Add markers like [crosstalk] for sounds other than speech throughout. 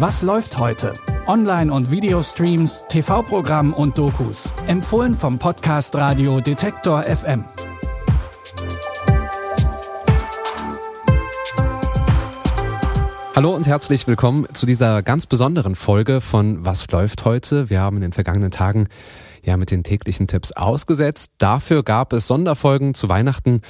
Was läuft heute? Online- und Videostreams, TV-Programm und Dokus. Empfohlen vom Podcast Radio Detektor FM. Hallo und herzlich willkommen zu dieser ganz besonderen Folge von Was läuft heute? Wir haben in den vergangenen Tagen ja mit den täglichen Tipps ausgesetzt. Dafür gab es Sonderfolgen zu Weihnachten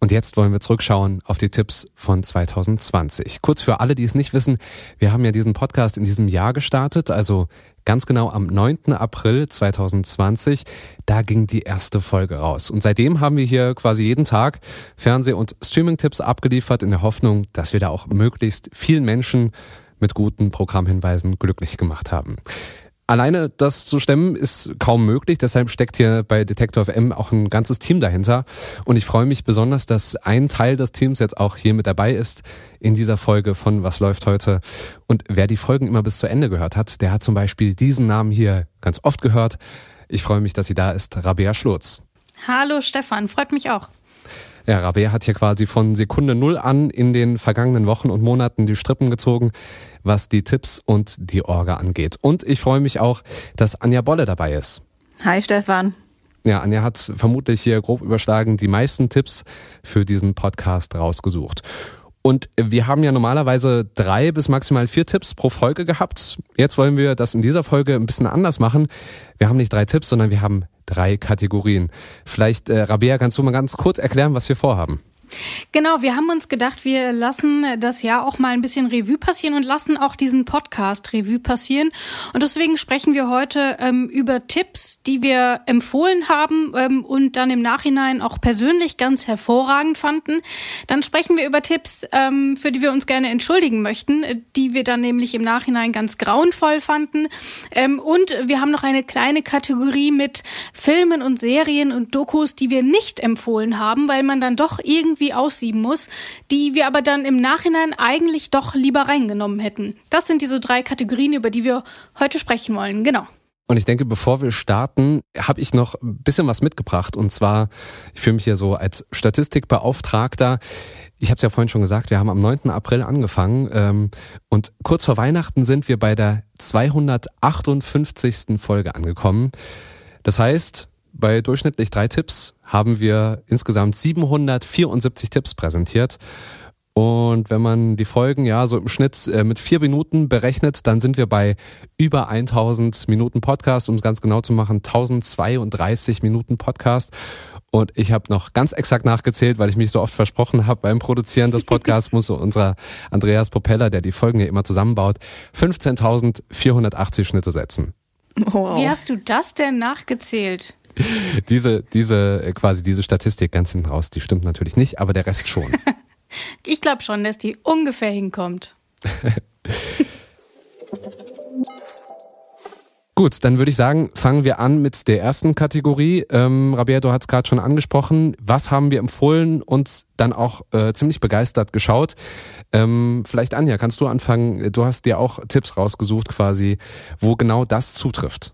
und jetzt wollen wir zurückschauen auf die Tipps von 2020. Kurz für alle, die es nicht wissen, wir haben ja diesen Podcast in diesem Jahr gestartet, also ganz genau am 9. April 2020. Da ging die erste Folge raus. Und seitdem haben wir hier quasi jeden Tag Fernseh- und Streaming-Tipps abgeliefert in der Hoffnung, dass wir da auch möglichst vielen Menschen mit guten Programmhinweisen glücklich gemacht haben. Alleine das zu stemmen ist kaum möglich, deshalb steckt hier bei Detektor FM auch ein ganzes Team dahinter. Und ich freue mich besonders, dass ein Teil des Teams jetzt auch hier mit dabei ist in dieser Folge von Was läuft heute. Und wer die Folgen immer bis zu Ende gehört hat, der hat zum Beispiel diesen Namen hier ganz oft gehört. Ich freue mich, dass sie da ist, Rabea Schlurz. Hallo Stefan, freut mich auch. Ja, Rabea hat hier quasi von Sekunde Null an in den vergangenen Wochen und Monaten die Strippen gezogen, was die Tipps und die Orga angeht. Und ich freue mich auch, dass Anja Bolle dabei ist. Hi Stefan. Ja, Anja hat vermutlich hier grob überschlagen die meisten Tipps für diesen Podcast rausgesucht. Und wir haben ja normalerweise drei bis maximal vier Tipps pro Folge gehabt. Jetzt wollen wir das in dieser Folge ein bisschen anders machen. Wir haben nicht drei Tipps, sondern wir haben drei Kategorien. Vielleicht, äh, Rabea, kannst du mal ganz kurz erklären, was wir vorhaben? Genau, wir haben uns gedacht, wir lassen das Jahr auch mal ein bisschen Revue passieren und lassen auch diesen Podcast Revue passieren. Und deswegen sprechen wir heute ähm, über Tipps, die wir empfohlen haben ähm, und dann im Nachhinein auch persönlich ganz hervorragend fanden. Dann sprechen wir über Tipps, ähm, für die wir uns gerne entschuldigen möchten, die wir dann nämlich im Nachhinein ganz grauenvoll fanden. Ähm, und wir haben noch eine kleine Kategorie mit Filmen und Serien und Dokus, die wir nicht empfohlen haben, weil man dann doch irgendwie irgendwie aussieben muss, die wir aber dann im Nachhinein eigentlich doch lieber reingenommen hätten. Das sind diese drei Kategorien, über die wir heute sprechen wollen. Genau. Und ich denke, bevor wir starten, habe ich noch ein bisschen was mitgebracht. Und zwar, ich fühle mich hier so als Statistikbeauftragter. Ich habe es ja vorhin schon gesagt, wir haben am 9. April angefangen. Ähm, und kurz vor Weihnachten sind wir bei der 258. Folge angekommen. Das heißt, bei durchschnittlich drei Tipps haben wir insgesamt 774 Tipps präsentiert. Und wenn man die Folgen ja so im Schnitt äh, mit vier Minuten berechnet, dann sind wir bei über 1000 Minuten Podcast, um es ganz genau zu machen, 1032 Minuten Podcast. Und ich habe noch ganz exakt nachgezählt, weil ich mich so oft versprochen habe beim Produzieren des Podcasts, [laughs] muss unser Andreas Propeller, der die Folgen ja immer zusammenbaut, 15.480 Schnitte setzen. Wow. Wie hast du das denn nachgezählt? [laughs] diese, diese, äh, quasi diese Statistik ganz hinten raus, die stimmt natürlich nicht, aber der Rest schon. [laughs] ich glaube schon, dass die ungefähr hinkommt. [laughs] Gut, dann würde ich sagen, fangen wir an mit der ersten Kategorie. Ähm, Rabia, du hast gerade schon angesprochen. Was haben wir empfohlen und dann auch äh, ziemlich begeistert geschaut? Ähm, vielleicht Anja, kannst du anfangen? Du hast dir auch Tipps rausgesucht quasi, wo genau das zutrifft.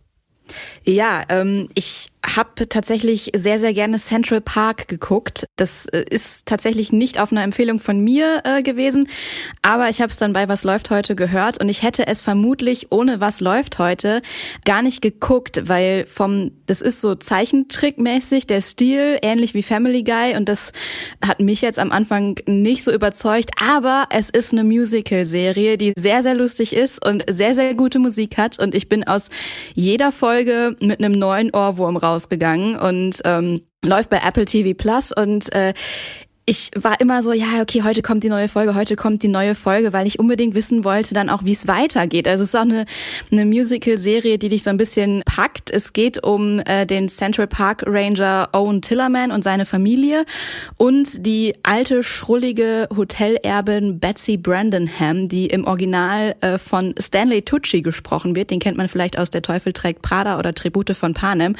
Ja, ähm, ich habe tatsächlich sehr, sehr gerne Central Park geguckt. Das äh, ist tatsächlich nicht auf einer Empfehlung von mir äh, gewesen, aber ich habe es dann bei Was läuft heute gehört und ich hätte es vermutlich ohne Was läuft heute gar nicht geguckt, weil vom, das ist so Zeichentrickmäßig, der Stil, ähnlich wie Family Guy und das hat mich jetzt am Anfang nicht so überzeugt, aber es ist eine Musical-Serie, die sehr, sehr lustig ist und sehr, sehr gute Musik hat und ich bin aus jeder Folge mit einem neuen Ohrwurm raus rausgegangen und ähm, läuft bei Apple TV Plus und äh, ich war immer so, ja, okay, heute kommt die neue Folge, heute kommt die neue Folge, weil ich unbedingt wissen wollte dann auch, wie es weitergeht. Also es ist auch eine, eine Musical-Serie, die dich so ein bisschen packt. Es geht um äh, den Central Park Ranger Owen Tillerman und seine Familie und die alte, schrullige Hotelerbin Betsy Brandenham, die im Original äh, von Stanley Tucci gesprochen wird. Den kennt man vielleicht aus Der Teufel trägt Prada oder Tribute von Panem.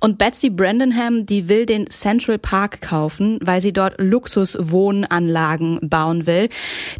Und Betsy Brandenham, die will den Central Park kaufen, weil sie dort Luxuswohnanlagen bauen will.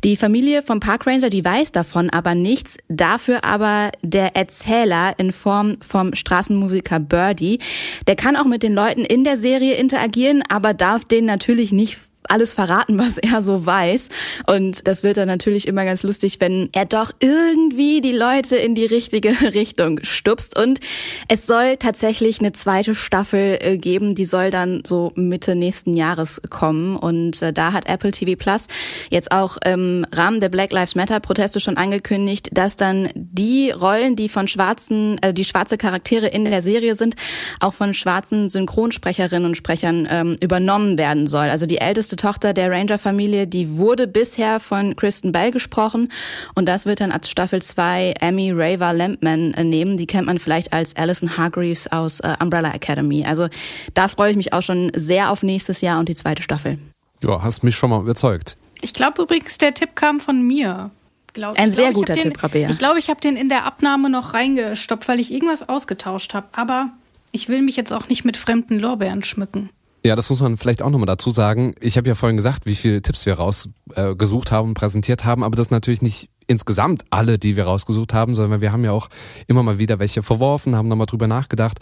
Die Familie vom Parkranger, die weiß davon aber nichts, dafür aber der Erzähler in Form vom Straßenmusiker Birdie. Der kann auch mit den Leuten in der Serie interagieren, aber darf denen natürlich nicht alles verraten, was er so weiß. Und das wird dann natürlich immer ganz lustig, wenn er doch irgendwie die Leute in die richtige [laughs] Richtung stupst. Und es soll tatsächlich eine zweite Staffel äh, geben, die soll dann so Mitte nächsten Jahres kommen. Und äh, da hat Apple TV Plus jetzt auch im Rahmen der Black Lives Matter Proteste schon angekündigt, dass dann die Rollen, die von schwarzen, also die schwarze Charaktere in der Serie sind, auch von schwarzen Synchronsprecherinnen und Sprechern ähm, übernommen werden soll. Also die älteste Tochter der Ranger-Familie, die wurde bisher von Kristen Bell gesprochen und das wird dann ab Staffel 2 Amy Raver Lampman äh, nehmen. Die kennt man vielleicht als Alison Hargreaves aus äh, Umbrella Academy. Also da freue ich mich auch schon sehr auf nächstes Jahr und die zweite Staffel. Ja, hast mich schon mal überzeugt. Ich glaube übrigens, der Tipp kam von mir. Glaub, Ein sehr glaub, guter Tipp, Rabea. Ich glaube, ich habe den in der Abnahme noch reingestoppt, weil ich irgendwas ausgetauscht habe. Aber ich will mich jetzt auch nicht mit fremden Lorbeeren schmücken. Ja, das muss man vielleicht auch nochmal dazu sagen. Ich habe ja vorhin gesagt, wie viele Tipps wir rausgesucht haben und präsentiert haben, aber das natürlich nicht insgesamt alle, die wir rausgesucht haben, sondern wir haben ja auch immer mal wieder welche verworfen, haben nochmal drüber nachgedacht,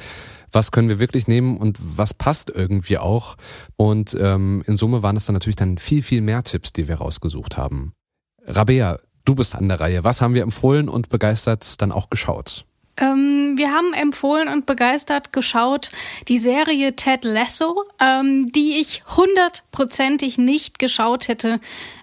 was können wir wirklich nehmen und was passt irgendwie auch. Und ähm, in Summe waren es dann natürlich dann viel, viel mehr Tipps, die wir rausgesucht haben. Rabea, du bist an der Reihe. Was haben wir empfohlen und begeistert dann auch geschaut? Ähm, wir haben empfohlen und begeistert geschaut die Serie Ted Lasso, ähm, die ich hundertprozentig nicht geschaut hätte,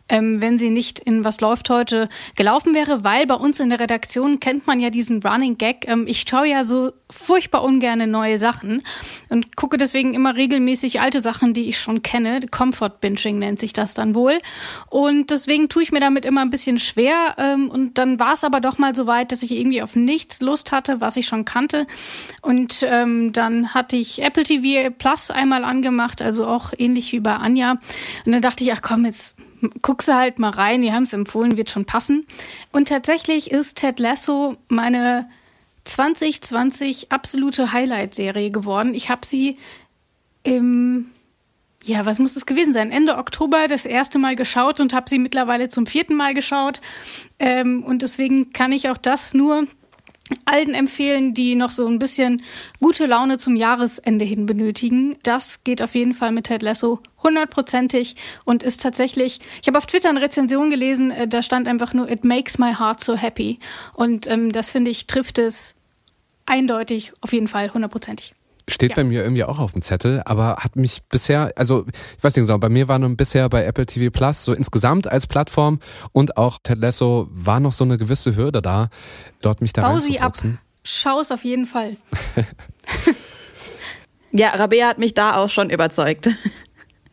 ähm, wenn sie nicht in Was läuft heute gelaufen wäre, weil bei uns in der Redaktion kennt man ja diesen Running Gag. Ähm, ich schaue ja so furchtbar ungerne neue Sachen und gucke deswegen immer regelmäßig alte Sachen, die ich schon kenne. Comfort Binging nennt sich das dann wohl. Und deswegen tue ich mir damit immer ein bisschen schwer. Ähm, und dann war es aber doch mal so weit, dass ich irgendwie auf nichts Lust hatte, was ich schon kannte. Und ähm, dann hatte ich Apple TV Plus einmal angemacht, also auch ähnlich wie bei Anja. Und dann dachte ich, ach komm, jetzt guckst du halt mal rein, die haben es empfohlen, wird schon passen. Und tatsächlich ist Ted Lasso meine 2020 absolute Highlight-Serie geworden. Ich habe sie im, ja, was muss es gewesen sein? Ende Oktober das erste Mal geschaut und habe sie mittlerweile zum vierten Mal geschaut. Ähm, und deswegen kann ich auch das nur allen empfehlen, die noch so ein bisschen gute Laune zum Jahresende hin benötigen. Das geht auf jeden Fall mit Ted Lasso hundertprozentig und ist tatsächlich, ich habe auf Twitter eine Rezension gelesen, äh, da stand einfach nur, it makes my heart so happy. Und ähm, das finde ich, trifft es eindeutig auf jeden Fall hundertprozentig. Steht ja. bei mir irgendwie auch auf dem Zettel, aber hat mich bisher, also ich weiß nicht genau, bei mir war nun bisher bei Apple TV Plus so insgesamt als Plattform und auch Ted Lasso war noch so eine gewisse Hürde da, dort mich da Bau sie ab. Schau es auf jeden Fall. [laughs] ja, Rabea hat mich da auch schon überzeugt. [laughs]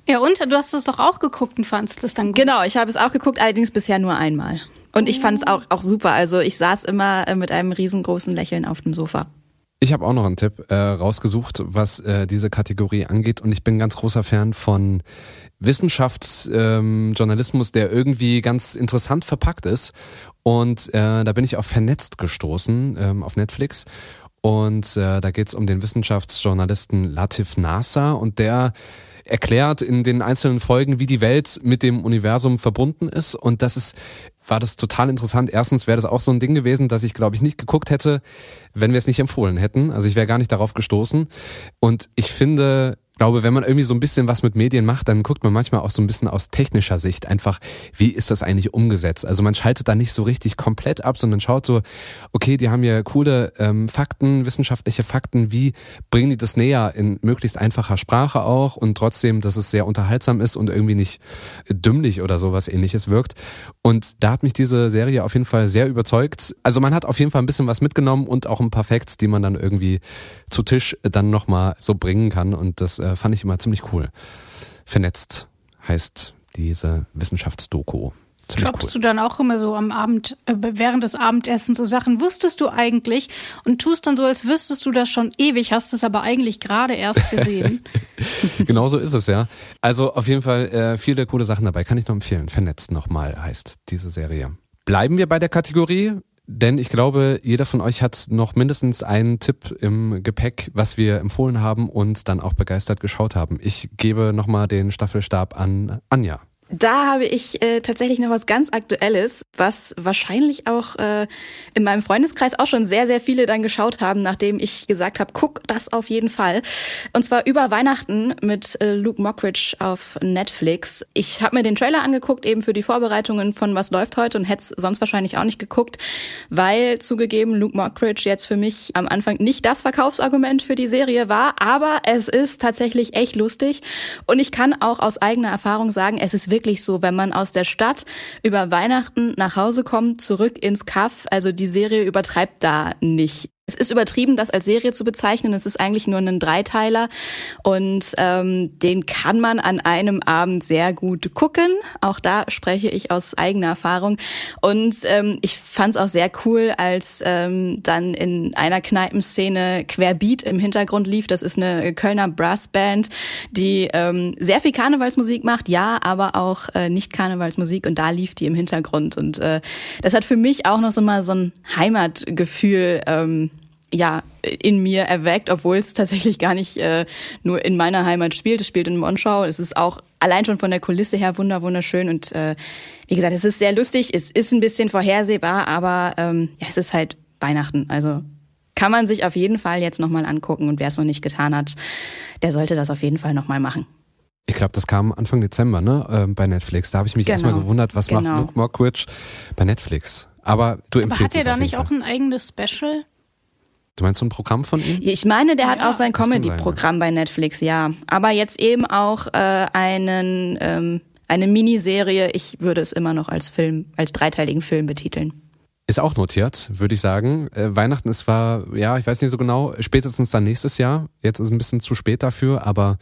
Ja, und du hast es doch auch geguckt und fandest es dann gut. Genau, ich habe es auch geguckt, allerdings bisher nur einmal. Und ich fand es auch, auch super. Also ich saß immer äh, mit einem riesengroßen Lächeln auf dem Sofa. Ich habe auch noch einen Tipp äh, rausgesucht, was äh, diese Kategorie angeht. Und ich bin ganz großer Fan von Wissenschaftsjournalismus, ähm, der irgendwie ganz interessant verpackt ist. Und äh, da bin ich auf Vernetzt gestoßen, ähm, auf Netflix. Und äh, da geht's um den Wissenschaftsjournalisten Latif Nasser und der erklärt in den einzelnen Folgen, wie die Welt mit dem Universum verbunden ist. Und das ist war das total interessant. Erstens wäre das auch so ein Ding gewesen, dass ich, glaube ich, nicht geguckt hätte, wenn wir es nicht empfohlen hätten. Also ich wäre gar nicht darauf gestoßen. Und ich finde, glaube, wenn man irgendwie so ein bisschen was mit Medien macht, dann guckt man manchmal auch so ein bisschen aus technischer Sicht einfach, wie ist das eigentlich umgesetzt? Also man schaltet da nicht so richtig komplett ab, sondern schaut so, okay, die haben ja coole ähm, Fakten, wissenschaftliche Fakten, wie bringen die das näher in möglichst einfacher Sprache auch und trotzdem, dass es sehr unterhaltsam ist und irgendwie nicht dümmlich oder sowas ähnliches wirkt. Und da hat mich diese Serie auf jeden Fall sehr überzeugt. Also man hat auf jeden Fall ein bisschen was mitgenommen und auch ein paar Facts, die man dann irgendwie zu Tisch dann nochmal so bringen kann und das äh, fand ich immer ziemlich cool. Vernetzt heißt diese Wissenschaftsdoku. Ziemlich Droppst cool. du dann auch immer so am Abend, äh, während des Abendessens so Sachen, wusstest du eigentlich und tust dann so, als wüsstest du das schon ewig, hast es aber eigentlich gerade erst gesehen. [laughs] genau so ist es, ja. Also auf jeden Fall äh, viele coole Sachen dabei, kann ich noch empfehlen. Vernetzt nochmal heißt diese Serie. Bleiben wir bei der Kategorie denn ich glaube, jeder von euch hat noch mindestens einen Tipp im Gepäck, was wir empfohlen haben und dann auch begeistert geschaut haben. Ich gebe nochmal den Staffelstab an Anja. Da habe ich äh, tatsächlich noch was ganz Aktuelles, was wahrscheinlich auch äh, in meinem Freundeskreis auch schon sehr, sehr viele dann geschaut haben, nachdem ich gesagt habe, guck das auf jeden Fall. Und zwar über Weihnachten mit äh, Luke Mockridge auf Netflix. Ich habe mir den Trailer angeguckt, eben für die Vorbereitungen von Was läuft heute und hätte es sonst wahrscheinlich auch nicht geguckt, weil zugegeben Luke Mockridge jetzt für mich am Anfang nicht das Verkaufsargument für die Serie war, aber es ist tatsächlich echt lustig und ich kann auch aus eigener Erfahrung sagen, es ist wirklich so, wenn man aus der Stadt über Weihnachten nach Hause kommt, zurück ins Kaff, also die Serie übertreibt da nicht. Es ist übertrieben, das als Serie zu bezeichnen. Es ist eigentlich nur ein Dreiteiler und ähm, den kann man an einem Abend sehr gut gucken. Auch da spreche ich aus eigener Erfahrung. Und ähm, ich fand es auch sehr cool, als ähm, dann in einer Kneipenszene Querbeat im Hintergrund lief. Das ist eine Kölner Brassband, die ähm, sehr viel Karnevalsmusik macht, ja, aber auch äh, nicht Karnevalsmusik. Und da lief die im Hintergrund. Und äh, das hat für mich auch noch so mal so ein Heimatgefühl. Ähm, ja, in mir erweckt, obwohl es tatsächlich gar nicht äh, nur in meiner Heimat spielt. Es spielt in Monschau. Es ist auch allein schon von der Kulisse her wunder wunderschön und äh, wie gesagt, es ist sehr lustig. Es ist ein bisschen vorhersehbar, aber ähm, ja, es ist halt Weihnachten. Also kann man sich auf jeden Fall jetzt nochmal angucken und wer es noch nicht getan hat, der sollte das auf jeden Fall nochmal machen. Ich glaube, das kam Anfang Dezember, ne, äh, bei Netflix. Da habe ich mich genau. erstmal gewundert, was genau. macht Luke Mockridge bei Netflix. Aber du empfiehlst Aber hat er da nicht Fall. auch ein eigenes Special? Du meinst so ein Programm von ihm? Ich meine, der ja, hat auch sein Comedy-Programm bei Netflix, ja. Aber jetzt eben auch äh, einen, ähm, eine Miniserie. Ich würde es immer noch als Film, als dreiteiligen Film betiteln. Ist auch notiert, würde ich sagen. Äh, Weihnachten ist zwar, ja, ich weiß nicht so genau, spätestens dann nächstes Jahr. Jetzt ist ein bisschen zu spät dafür, aber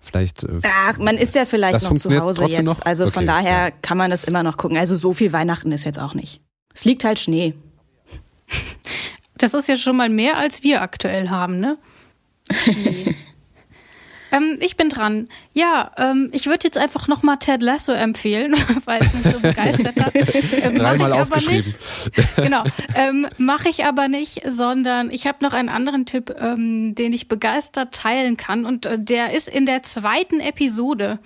vielleicht. Äh, Ach, man ist ja vielleicht noch zu Hause jetzt. Noch? Also okay, von daher ja. kann man das immer noch gucken. Also so viel Weihnachten ist jetzt auch nicht. Es liegt halt Schnee. Das ist ja schon mal mehr, als wir aktuell haben, ne? [laughs] ähm, ich bin dran. Ja, ähm, ich würde jetzt einfach nochmal Ted Lasso empfehlen, [laughs] weil es mich so begeistert hat. Ähm, Dreimal aufgeschrieben. Nicht. Genau. Ähm, Mache ich aber nicht, sondern ich habe noch einen anderen Tipp, ähm, den ich begeistert teilen kann. Und äh, der ist in der zweiten Episode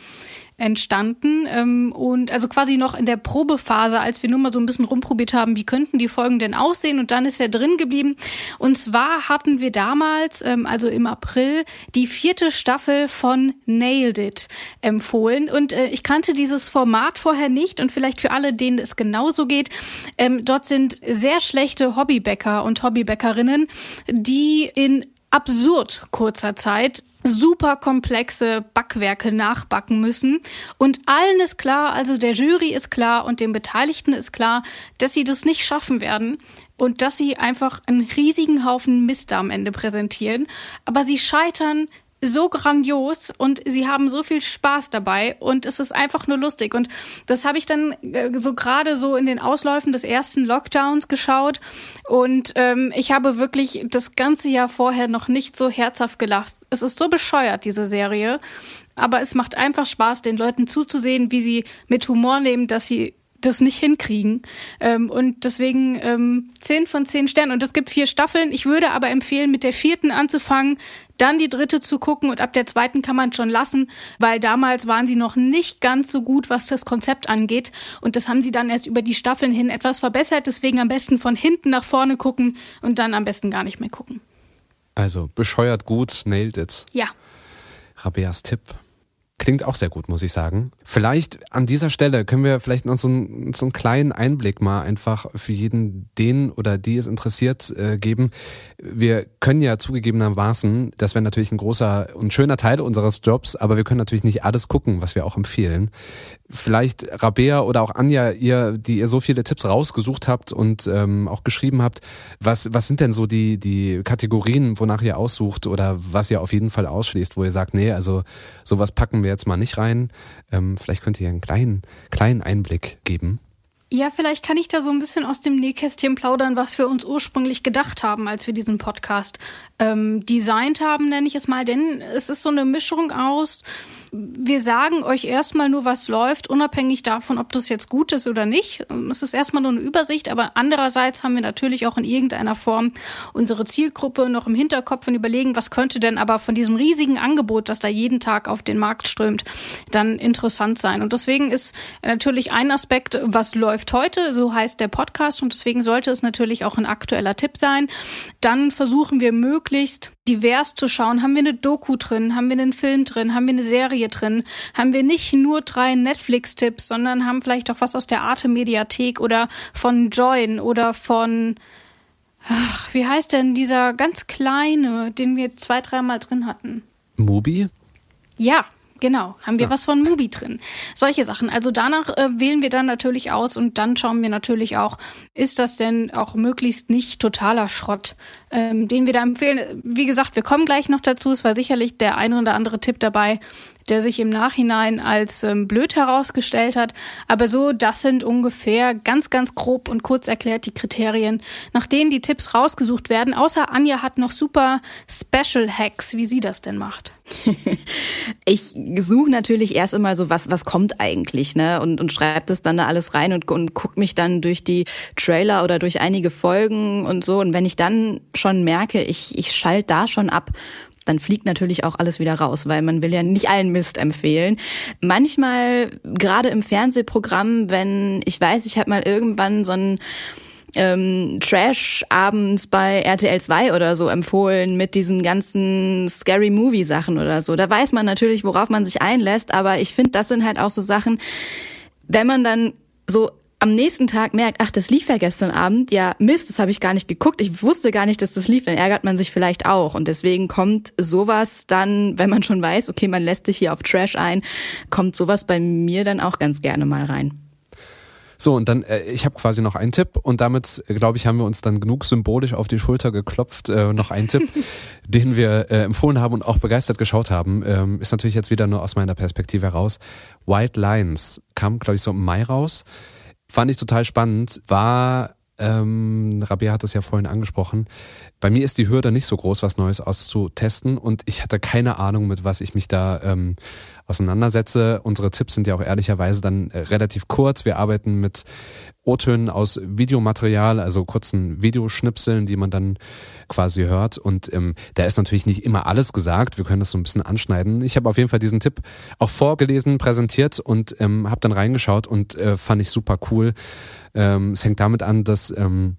entstanden. Ähm, und also quasi noch in der Probephase, als wir nur mal so ein bisschen rumprobiert haben, wie könnten die Folgen denn aussehen? Und dann ist er drin geblieben. Und zwar hatten wir damals, ähm, also im April, die vierte Staffel von Nailed It empfohlen. Und äh, ich kannte dieses Format vorher nicht. Und vielleicht für alle, denen es genauso geht, ähm, dort sind sehr schlechte Hobbybäcker und Hobbybäckerinnen, die in absurd kurzer Zeit super komplexe Backwerke nachbacken müssen. Und allen ist klar, also der Jury ist klar und den Beteiligten ist klar, dass sie das nicht schaffen werden und dass sie einfach einen riesigen Haufen Mist am Ende präsentieren. Aber sie scheitern so grandios und sie haben so viel Spaß dabei und es ist einfach nur lustig. Und das habe ich dann äh, so gerade so in den Ausläufen des ersten Lockdowns geschaut und ähm, ich habe wirklich das ganze Jahr vorher noch nicht so herzhaft gelacht. Es ist so bescheuert, diese Serie, aber es macht einfach Spaß, den Leuten zuzusehen, wie sie mit Humor nehmen, dass sie das nicht hinkriegen. Ähm, und deswegen ähm, zehn von zehn Sternen. Und es gibt vier Staffeln. Ich würde aber empfehlen, mit der vierten anzufangen, dann die dritte zu gucken und ab der zweiten kann man schon lassen, weil damals waren sie noch nicht ganz so gut, was das Konzept angeht. Und das haben sie dann erst über die Staffeln hin etwas verbessert. Deswegen am besten von hinten nach vorne gucken und dann am besten gar nicht mehr gucken. Also bescheuert gut, nailed it. Ja. Rabeas Tipp. Klingt auch sehr gut, muss ich sagen. Vielleicht an dieser Stelle können wir vielleicht noch so, einen, so einen kleinen Einblick mal einfach für jeden, den oder die es interessiert, äh, geben. Wir können ja zugegebenermaßen, das wäre natürlich ein großer und schöner Teil unseres Jobs, aber wir können natürlich nicht alles gucken, was wir auch empfehlen. Vielleicht Rabea oder auch Anja, ihr, die ihr so viele Tipps rausgesucht habt und ähm, auch geschrieben habt, was, was sind denn so die, die Kategorien, wonach ihr aussucht oder was ihr auf jeden Fall ausschließt, wo ihr sagt, nee, also sowas packen wir wir jetzt mal nicht rein. Ähm, vielleicht könnt ihr einen kleinen, kleinen Einblick geben. Ja, vielleicht kann ich da so ein bisschen aus dem Nähkästchen plaudern, was wir uns ursprünglich gedacht haben, als wir diesen Podcast ähm, designt haben, nenne ich es mal. Denn es ist so eine Mischung aus Wir sagen euch erstmal nur, was läuft, unabhängig davon, ob das jetzt gut ist oder nicht. Es ist erstmal nur eine Übersicht, aber andererseits haben wir natürlich auch in irgendeiner Form unsere Zielgruppe noch im Hinterkopf und überlegen, was könnte denn aber von diesem riesigen Angebot, das da jeden Tag auf den Markt strömt, dann interessant sein. Und deswegen ist natürlich ein Aspekt, was läuft heute, so heißt der Podcast und deswegen sollte es natürlich auch ein aktueller Tipp sein. Dann versuchen wir möglichst divers zu schauen. Haben wir eine Doku drin? Haben wir einen Film drin? Haben wir eine Serie drin? Haben wir nicht nur drei Netflix-Tipps, sondern haben vielleicht auch was aus der Arte-Mediathek oder von Join oder von, ach, wie heißt denn dieser ganz kleine, den wir zwei, dreimal drin hatten? Mubi? Ja, Genau, haben wir ja. was von Mubi drin. Solche Sachen. Also danach äh, wählen wir dann natürlich aus und dann schauen wir natürlich auch, ist das denn auch möglichst nicht totaler Schrott, ähm, den wir da empfehlen. Wie gesagt, wir kommen gleich noch dazu. Es war sicherlich der eine oder andere Tipp dabei, der sich im Nachhinein als ähm, blöd herausgestellt hat. Aber so, das sind ungefähr ganz, ganz grob und kurz erklärt die Kriterien, nach denen die Tipps rausgesucht werden. Außer Anja hat noch super Special Hacks, wie sie das denn macht. [laughs] ich suche natürlich erst immer so, was, was kommt eigentlich, ne? Und, und schreibe das dann da alles rein und, und guck mich dann durch die Trailer oder durch einige Folgen und so. Und wenn ich dann schon merke, ich, ich schalte da schon ab, dann fliegt natürlich auch alles wieder raus, weil man will ja nicht allen Mist empfehlen. Manchmal, gerade im Fernsehprogramm, wenn ich weiß, ich habe mal irgendwann so ein ähm, Trash abends bei RTL 2 oder so empfohlen mit diesen ganzen Scary Movie Sachen oder so. Da weiß man natürlich, worauf man sich einlässt, aber ich finde, das sind halt auch so Sachen, wenn man dann so am nächsten Tag merkt, ach, das lief ja gestern Abend, ja, Mist, das habe ich gar nicht geguckt, ich wusste gar nicht, dass das lief, dann ärgert man sich vielleicht auch. Und deswegen kommt sowas dann, wenn man schon weiß, okay, man lässt sich hier auf Trash ein, kommt sowas bei mir dann auch ganz gerne mal rein. So, und dann, äh, ich habe quasi noch einen Tipp und damit, äh, glaube ich, haben wir uns dann genug symbolisch auf die Schulter geklopft. Äh, noch einen Tipp, [laughs] den wir äh, empfohlen haben und auch begeistert geschaut haben, ähm, ist natürlich jetzt wieder nur aus meiner Perspektive heraus. White Lines kam, glaube ich, so im Mai raus. Fand ich total spannend, war ähm, Rabia hat es ja vorhin angesprochen. Bei mir ist die Hürde nicht so groß, was Neues auszutesten und ich hatte keine Ahnung, mit was ich mich da ähm, auseinandersetze. Unsere Tipps sind ja auch ehrlicherweise dann äh, relativ kurz. Wir arbeiten mit O-Tönen aus Videomaterial, also kurzen Videoschnipseln, die man dann quasi hört. Und ähm, da ist natürlich nicht immer alles gesagt. Wir können das so ein bisschen anschneiden. Ich habe auf jeden Fall diesen Tipp auch vorgelesen, präsentiert und ähm, habe dann reingeschaut und äh, fand ich super cool. Ähm, es hängt damit an, dass ähm,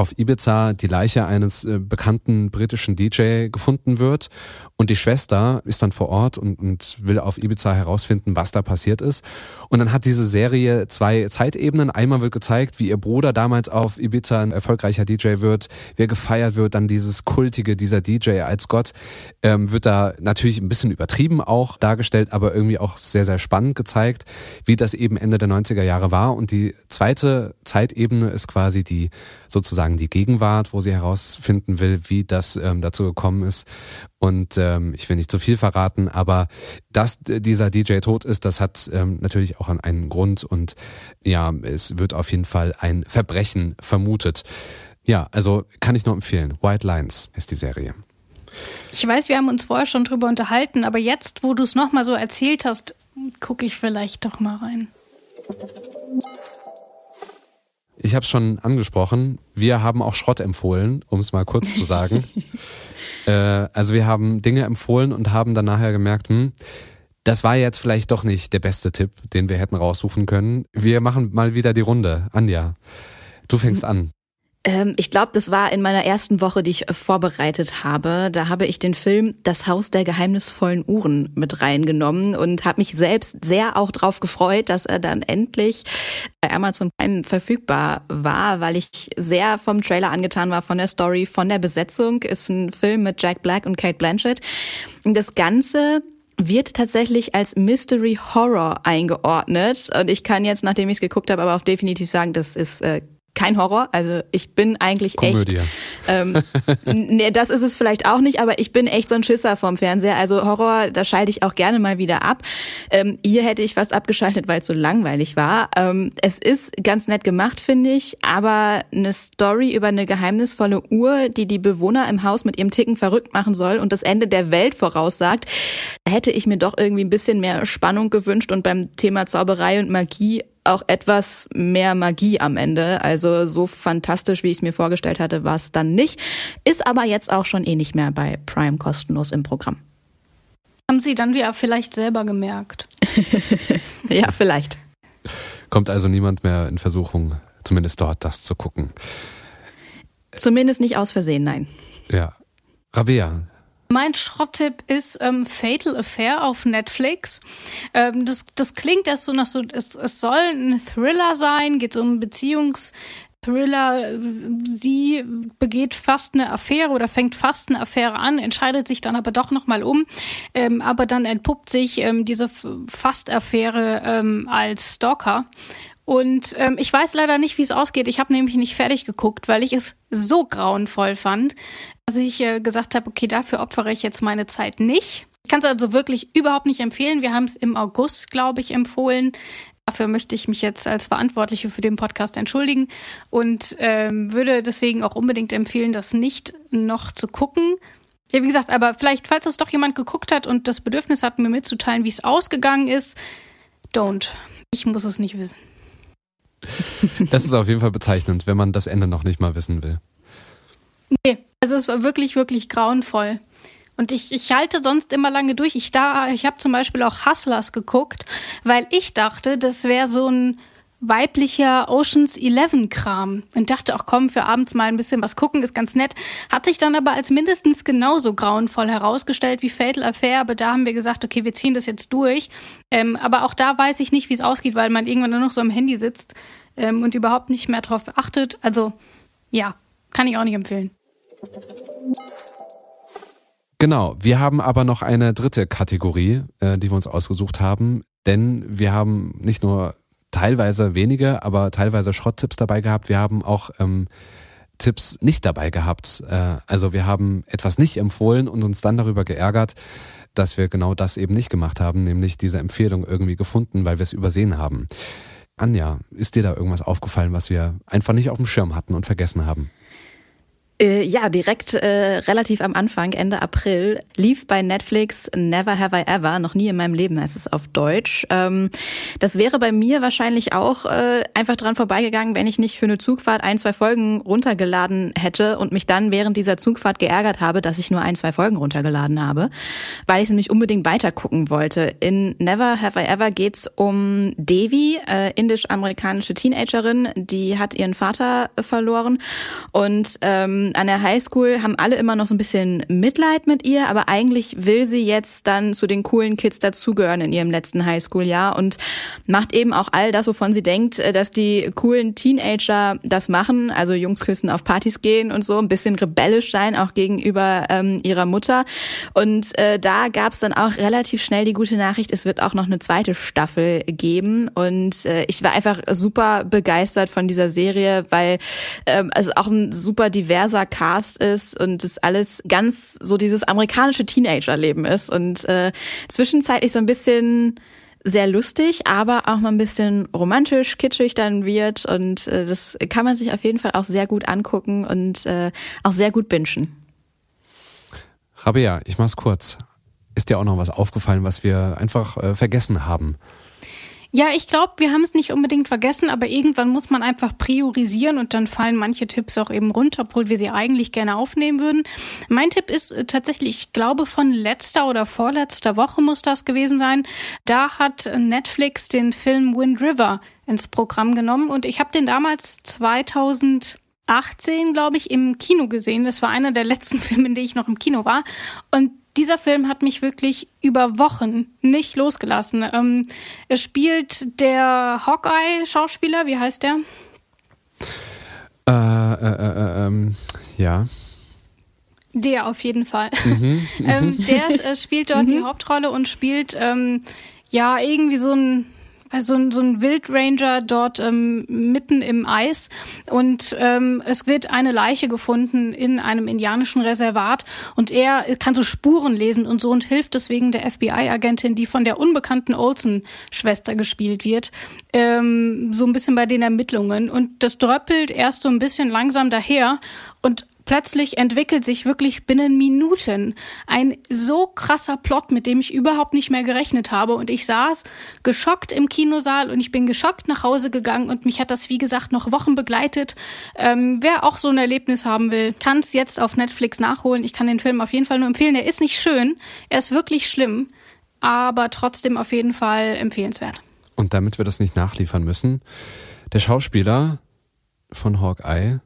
auf Ibiza die Leiche eines äh, bekannten britischen DJ gefunden wird und die Schwester ist dann vor Ort und, und will auf Ibiza herausfinden, was da passiert ist. Und dann hat diese Serie zwei Zeitebenen. Einmal wird gezeigt, wie ihr Bruder damals auf Ibiza ein erfolgreicher DJ wird, wie er gefeiert wird, dann dieses Kultige, dieser DJ als Gott, ähm, wird da natürlich ein bisschen übertrieben auch dargestellt, aber irgendwie auch sehr, sehr spannend gezeigt, wie das eben Ende der 90er Jahre war. Und die zweite Zeitebene ist quasi die sozusagen die Gegenwart, wo sie herausfinden will, wie das ähm, dazu gekommen ist. Und ähm, ich will nicht zu viel verraten, aber dass dieser DJ tot ist, das hat ähm, natürlich auch einen Grund und ja, es wird auf jeden Fall ein Verbrechen vermutet. Ja, also kann ich nur empfehlen. White Lines ist die Serie. Ich weiß, wir haben uns vorher schon drüber unterhalten, aber jetzt, wo du es nochmal so erzählt hast, gucke ich vielleicht doch mal rein. Ich habe es schon angesprochen. Wir haben auch Schrott empfohlen, um es mal kurz zu sagen. [laughs] äh, also wir haben Dinge empfohlen und haben dann nachher gemerkt, hm, das war jetzt vielleicht doch nicht der beste Tipp, den wir hätten raussuchen können. Wir machen mal wieder die Runde. Anja, du fängst an. Ähm, ich glaube, das war in meiner ersten Woche, die ich äh, vorbereitet habe. Da habe ich den Film Das Haus der geheimnisvollen Uhren mit reingenommen und habe mich selbst sehr auch drauf gefreut, dass er dann endlich bei Amazon Prime verfügbar war, weil ich sehr vom Trailer angetan war, von der Story, von der Besetzung. Ist ein Film mit Jack Black und Kate Blanchett. Das Ganze wird tatsächlich als Mystery Horror eingeordnet. Und ich kann jetzt, nachdem ich es geguckt habe, aber auch definitiv sagen, das ist äh, kein Horror. Also ich bin eigentlich Komödie. echt. Ähm, nee, das ist es vielleicht auch nicht, aber ich bin echt so ein Schisser vom Fernseher. Also Horror, da schalte ich auch gerne mal wieder ab. Ähm, hier hätte ich fast abgeschaltet, weil es so langweilig war. Ähm, es ist ganz nett gemacht, finde ich, aber eine Story über eine geheimnisvolle Uhr, die die Bewohner im Haus mit ihrem Ticken verrückt machen soll und das Ende der Welt voraussagt, hätte ich mir doch irgendwie ein bisschen mehr Spannung gewünscht und beim Thema Zauberei und Magie auch etwas mehr Magie am Ende. Also so fantastisch, wie ich es mir vorgestellt hatte, war es dann nicht. Ist aber jetzt auch schon eh nicht mehr bei Prime kostenlos im Programm. Haben Sie dann wieder vielleicht selber gemerkt? [laughs] ja, vielleicht. Kommt also niemand mehr in Versuchung, zumindest dort das zu gucken. Zumindest nicht aus Versehen, nein. Ja. Rabea, mein Schrotttipp ist ähm, Fatal Affair auf Netflix. Ähm, das, das klingt erst so nach so, es, es soll ein Thriller sein, geht so um Beziehungs- Thriller, sie begeht fast eine Affäre oder fängt fast eine Affäre an, entscheidet sich dann aber doch nochmal um. Ähm, aber dann entpuppt sich ähm, diese Fast-Affäre ähm, als Stalker. Und ähm, ich weiß leider nicht, wie es ausgeht. Ich habe nämlich nicht fertig geguckt, weil ich es so grauenvoll fand, dass ich äh, gesagt habe, okay, dafür opfere ich jetzt meine Zeit nicht. Ich kann es also wirklich überhaupt nicht empfehlen. Wir haben es im August, glaube ich, empfohlen. Dafür möchte ich mich jetzt als Verantwortliche für den Podcast entschuldigen und ähm, würde deswegen auch unbedingt empfehlen, das nicht noch zu gucken. Ja, wie gesagt, aber vielleicht, falls das doch jemand geguckt hat und das Bedürfnis hat, mir mitzuteilen, wie es ausgegangen ist, don't. Ich muss es nicht wissen. Das ist auf jeden Fall bezeichnend, wenn man das Ende noch nicht mal wissen will. Nee, also es war wirklich, wirklich grauenvoll. Und ich, ich halte sonst immer lange durch. Ich ich habe zum Beispiel auch Hustlers geguckt, weil ich dachte, das wäre so ein weiblicher Oceans 11 Kram. Und dachte auch komm für abends mal ein bisschen was gucken ist ganz nett. Hat sich dann aber als mindestens genauso grauenvoll herausgestellt wie Fatal Affair. Aber da haben wir gesagt okay wir ziehen das jetzt durch. Ähm, aber auch da weiß ich nicht wie es ausgeht weil man irgendwann nur noch so am Handy sitzt ähm, und überhaupt nicht mehr darauf achtet. Also ja kann ich auch nicht empfehlen. Genau, wir haben aber noch eine dritte Kategorie, äh, die wir uns ausgesucht haben, denn wir haben nicht nur teilweise wenige, aber teilweise Schrotttipps dabei gehabt. Wir haben auch ähm, Tipps nicht dabei gehabt. Äh, also wir haben etwas nicht empfohlen und uns dann darüber geärgert, dass wir genau das eben nicht gemacht haben, nämlich diese Empfehlung irgendwie gefunden, weil wir es übersehen haben. Anja, ist dir da irgendwas aufgefallen, was wir einfach nicht auf dem Schirm hatten und vergessen haben? Äh, ja, direkt äh, relativ am Anfang, Ende April, lief bei Netflix Never Have I Ever, noch nie in meinem Leben heißt es auf Deutsch. Ähm, das wäre bei mir wahrscheinlich auch äh, einfach dran vorbeigegangen, wenn ich nicht für eine Zugfahrt ein, zwei Folgen runtergeladen hätte und mich dann während dieser Zugfahrt geärgert habe, dass ich nur ein, zwei Folgen runtergeladen habe, weil ich nämlich unbedingt weitergucken wollte. In Never Have I Ever geht's um Devi, äh, indisch-amerikanische Teenagerin, die hat ihren Vater verloren und ähm, an der Highschool haben alle immer noch so ein bisschen Mitleid mit ihr, aber eigentlich will sie jetzt dann zu den coolen Kids dazugehören in ihrem letzten Highschool-Jahr und macht eben auch all das, wovon sie denkt, äh, dass die coolen Teenager das machen, also Jungs küssen auf Partys gehen und so, ein bisschen rebellisch sein, auch gegenüber ähm, ihrer Mutter. Und äh, da gab es dann auch relativ schnell die gute Nachricht, es wird auch noch eine zweite Staffel geben. Und äh, ich war einfach super begeistert von dieser Serie, weil ähm, es auch ein super diverser großer Cast ist und es alles ganz so dieses amerikanische Teenagerleben ist und äh, zwischenzeitlich so ein bisschen sehr lustig, aber auch mal ein bisschen romantisch, kitschig dann wird und äh, das kann man sich auf jeden Fall auch sehr gut angucken und äh, auch sehr gut bingen. Rabea, ich mach's kurz. Ist dir auch noch was aufgefallen, was wir einfach äh, vergessen haben? Ja, ich glaube, wir haben es nicht unbedingt vergessen, aber irgendwann muss man einfach priorisieren und dann fallen manche Tipps auch eben runter, obwohl wir sie eigentlich gerne aufnehmen würden. Mein Tipp ist äh, tatsächlich, ich glaube, von letzter oder vorletzter Woche muss das gewesen sein. Da hat Netflix den Film Wind River ins Programm genommen und ich habe den damals 2000 18, glaube ich, im Kino gesehen. Das war einer der letzten [laughs] Filme, in denen ich noch im Kino war. Und dieser Film hat mich wirklich über Wochen nicht losgelassen. Ähm, es spielt der Hawkeye-Schauspieler, wie heißt der? Äh, äh, äh, ähm, ja. Der auf jeden Fall. [laughs] Mhm, ähm, der äh, spielt dort die mhm. Hauptrolle und spielt ähm, ja irgendwie so ein also so ein Wildranger dort ähm, mitten im Eis. Und ähm, es wird eine Leiche gefunden in einem indianischen Reservat. Und er kann so Spuren lesen und so und hilft deswegen der FBI-Agentin, die von der unbekannten Olsen-Schwester gespielt wird, ähm, so ein bisschen bei den Ermittlungen. Und das dröppelt erst so ein bisschen langsam daher. Und Plötzlich entwickelt sich wirklich binnen Minuten ein so krasser Plot, mit dem ich überhaupt nicht mehr gerechnet habe. Und ich saß geschockt im Kinosaal und ich bin geschockt nach Hause gegangen und mich hat das, wie gesagt, noch Wochen begleitet. Ähm, wer auch so ein Erlebnis haben will, kann es jetzt auf Netflix nachholen. Ich kann den Film auf jeden Fall nur empfehlen. Er ist nicht schön, er ist wirklich schlimm, aber trotzdem auf jeden Fall empfehlenswert. Und damit wir das nicht nachliefern müssen, der Schauspieler von Hawkeye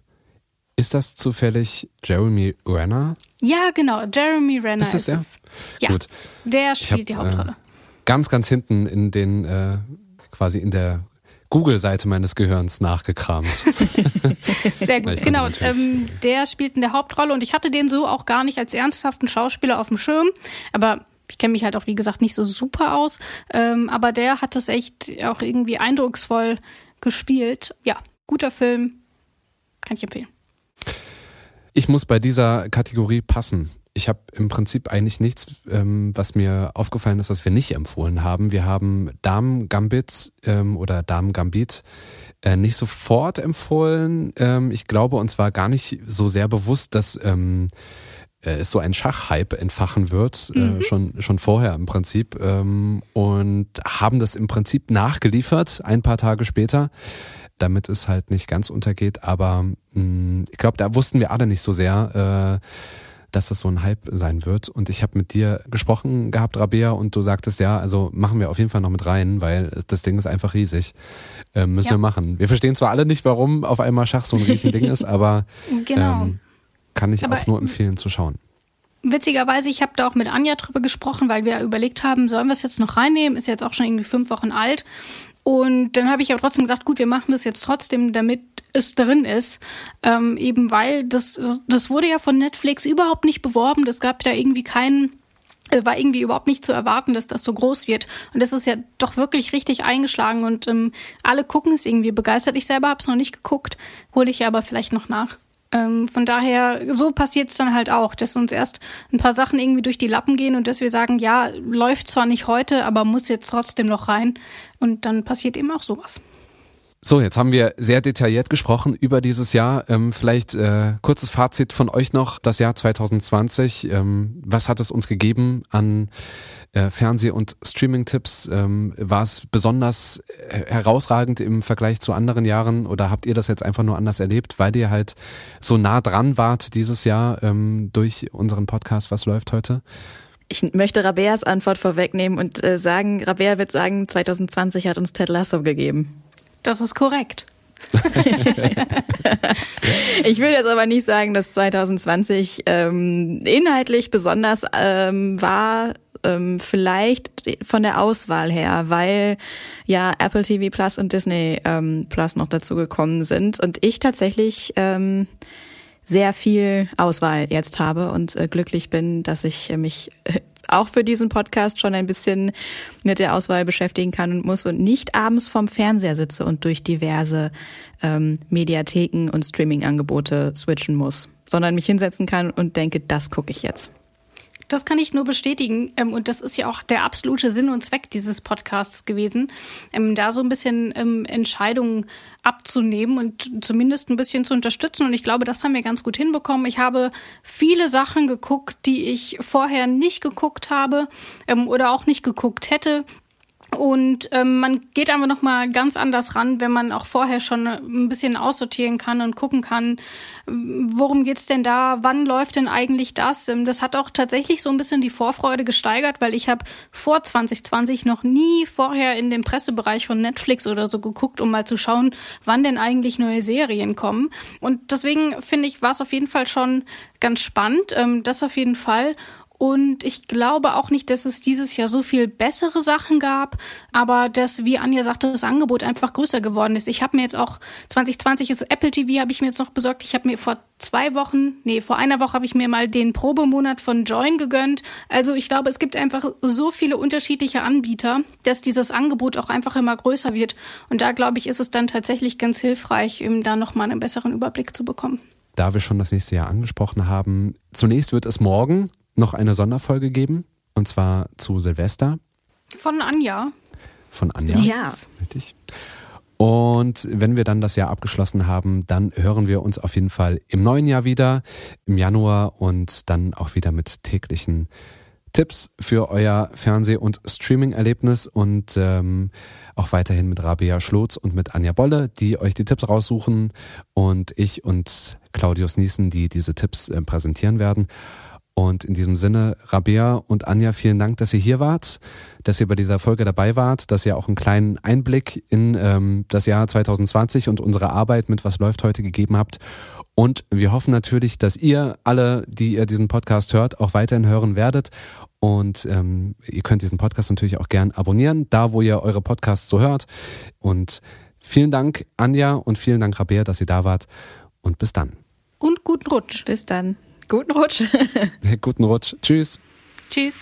ist das zufällig Jeremy Renner? Ja, genau. Jeremy Renner ist, das ist der? es. Ja, Gut. der spielt hab, die Hauptrolle. Äh, ganz, ganz hinten in den, äh, quasi in der Google-Seite meines Gehirns nachgekramt. [laughs] Sehr gut, genau. Ähm, der spielt in der Hauptrolle und ich hatte den so auch gar nicht als ernsthaften Schauspieler auf dem Schirm, aber ich kenne mich halt auch, wie gesagt, nicht so super aus. Ähm, aber der hat das echt auch irgendwie eindrucksvoll gespielt. Ja, guter Film. Kann ich empfehlen. Ich muss bei dieser Kategorie passen. Ich habe im Prinzip eigentlich nichts, ähm, was mir aufgefallen ist, was wir nicht empfohlen haben. Wir haben Damen Gambit ähm, oder Damen Gambit äh, nicht sofort empfohlen. Ähm, ich glaube, uns war gar nicht so sehr bewusst, dass ähm, äh, es so ein Schachhype entfachen wird, äh, mhm. äh, schon, schon vorher im Prinzip. Ähm, und haben das im Prinzip nachgeliefert, ein paar Tage später damit es halt nicht ganz untergeht. Aber mh, mm, ich glaube, da wussten wir alle nicht so sehr, äh, dass das so ein Hype sein wird. Und ich habe mit dir gesprochen gehabt, Rabea, und du sagtest ja, also machen wir auf jeden Fall noch mit rein, weil das Ding ist einfach riesig. Äh, müssen ja. wir machen. Wir verstehen zwar alle nicht, warum auf einmal Schach so ein Riesending ist, aber [laughs] genau. ähm, kann ich aber auch nur empfehlen zu schauen. Witzigerweise, ich habe da auch mit Anja drüber gesprochen, weil wir überlegt haben, sollen wir es jetzt noch reinnehmen? Ist jetzt auch schon irgendwie fünf Wochen alt. Und dann habe ich aber trotzdem gesagt, gut, wir machen das jetzt trotzdem, damit es drin ist. Ähm, eben weil das, das wurde ja von Netflix überhaupt nicht beworben. Das gab da irgendwie keinen äh, war irgendwie überhaupt nicht zu erwarten, dass das so groß wird. Und das ist ja doch wirklich richtig eingeschlagen und ähm, alle gucken es irgendwie begeistert. Ich selber habe es noch nicht geguckt, hole ich aber vielleicht noch nach. Ähm, von daher, so passiert es dann halt auch, dass uns erst ein paar Sachen irgendwie durch die Lappen gehen und dass wir sagen, ja, läuft zwar nicht heute, aber muss jetzt trotzdem noch rein. Und dann passiert eben auch sowas. So, jetzt haben wir sehr detailliert gesprochen über dieses Jahr. Ähm, vielleicht äh, kurzes Fazit von euch noch, das Jahr 2020. Ähm, was hat es uns gegeben an äh, Fernseh- und Streaming-Tipps. Ähm, war es besonders äh, herausragend im Vergleich zu anderen Jahren oder habt ihr das jetzt einfach nur anders erlebt, weil ihr halt so nah dran wart dieses Jahr ähm, durch unseren Podcast Was läuft heute? Ich möchte Rabeas Antwort vorwegnehmen und äh, sagen, Rabea wird sagen, 2020 hat uns Ted Lasso gegeben. Das ist korrekt. [laughs] ich will jetzt aber nicht sagen, dass 2020 ähm, inhaltlich besonders ähm, war, ähm, vielleicht von der Auswahl her, weil ja Apple TV Plus und Disney ähm, Plus noch dazu gekommen sind und ich tatsächlich ähm, sehr viel Auswahl jetzt habe und äh, glücklich bin, dass ich äh, mich äh, auch für diesen Podcast schon ein bisschen mit der Auswahl beschäftigen kann und muss und nicht abends vorm Fernseher sitze und durch diverse ähm, Mediatheken und Streaming-Angebote switchen muss, sondern mich hinsetzen kann und denke, das gucke ich jetzt. Das kann ich nur bestätigen. Ähm, und das ist ja auch der absolute Sinn und Zweck dieses Podcasts gewesen, ähm, da so ein bisschen ähm, Entscheidungen abzunehmen und zumindest ein bisschen zu unterstützen. Und ich glaube, das haben wir ganz gut hinbekommen. Ich habe viele Sachen geguckt, die ich vorher nicht geguckt habe oder auch nicht geguckt hätte. Und ähm, man geht aber noch mal ganz anders ran, wenn man auch vorher schon ein bisschen aussortieren kann und gucken kann, worum geht's denn da, wann läuft denn eigentlich das? Ähm, das hat auch tatsächlich so ein bisschen die Vorfreude gesteigert, weil ich habe vor 2020 noch nie vorher in den Pressebereich von Netflix oder so geguckt, um mal zu schauen, wann denn eigentlich neue Serien kommen. Und deswegen finde ich, war es auf jeden Fall schon ganz spannend, ähm, das auf jeden Fall. Und ich glaube auch nicht, dass es dieses Jahr so viel bessere Sachen gab, aber dass, wie Anja sagte, das Angebot einfach größer geworden ist. Ich habe mir jetzt auch 2020 ist Apple TV, habe ich mir jetzt noch besorgt. Ich habe mir vor zwei Wochen, nee, vor einer Woche habe ich mir mal den Probemonat von Join gegönnt. Also ich glaube, es gibt einfach so viele unterschiedliche Anbieter, dass dieses Angebot auch einfach immer größer wird. Und da glaube ich, ist es dann tatsächlich ganz hilfreich, eben da nochmal einen besseren Überblick zu bekommen. Da wir schon das nächste Jahr angesprochen haben, zunächst wird es morgen noch eine Sonderfolge geben, und zwar zu Silvester. Von Anja. Von Anja. Ja. Richtig. Und wenn wir dann das Jahr abgeschlossen haben, dann hören wir uns auf jeden Fall im neuen Jahr wieder, im Januar und dann auch wieder mit täglichen Tipps für euer Fernseh- und Streaming-Erlebnis und ähm, auch weiterhin mit Rabea Schlotz und mit Anja Bolle, die euch die Tipps raussuchen und ich und Claudius Niesen, die diese Tipps äh, präsentieren werden. Und in diesem Sinne, Rabea und Anja, vielen Dank, dass ihr hier wart, dass ihr bei dieser Folge dabei wart, dass ihr auch einen kleinen Einblick in ähm, das Jahr 2020 und unsere Arbeit mit Was läuft heute gegeben habt. Und wir hoffen natürlich, dass ihr alle, die ihr diesen Podcast hört, auch weiterhin hören werdet. Und ähm, ihr könnt diesen Podcast natürlich auch gern abonnieren, da wo ihr eure Podcasts so hört. Und vielen Dank, Anja, und vielen Dank, Rabea, dass ihr da wart. Und bis dann. Und guten Rutsch. Bis dann. Guten Rutsch. [laughs] Guten Rutsch. Tschüss. Tschüss.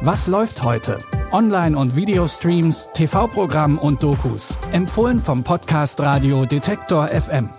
Was läuft heute? Online- und Videostreams, TV-Programm und Dokus. Empfohlen vom Podcast Radio Detektor FM.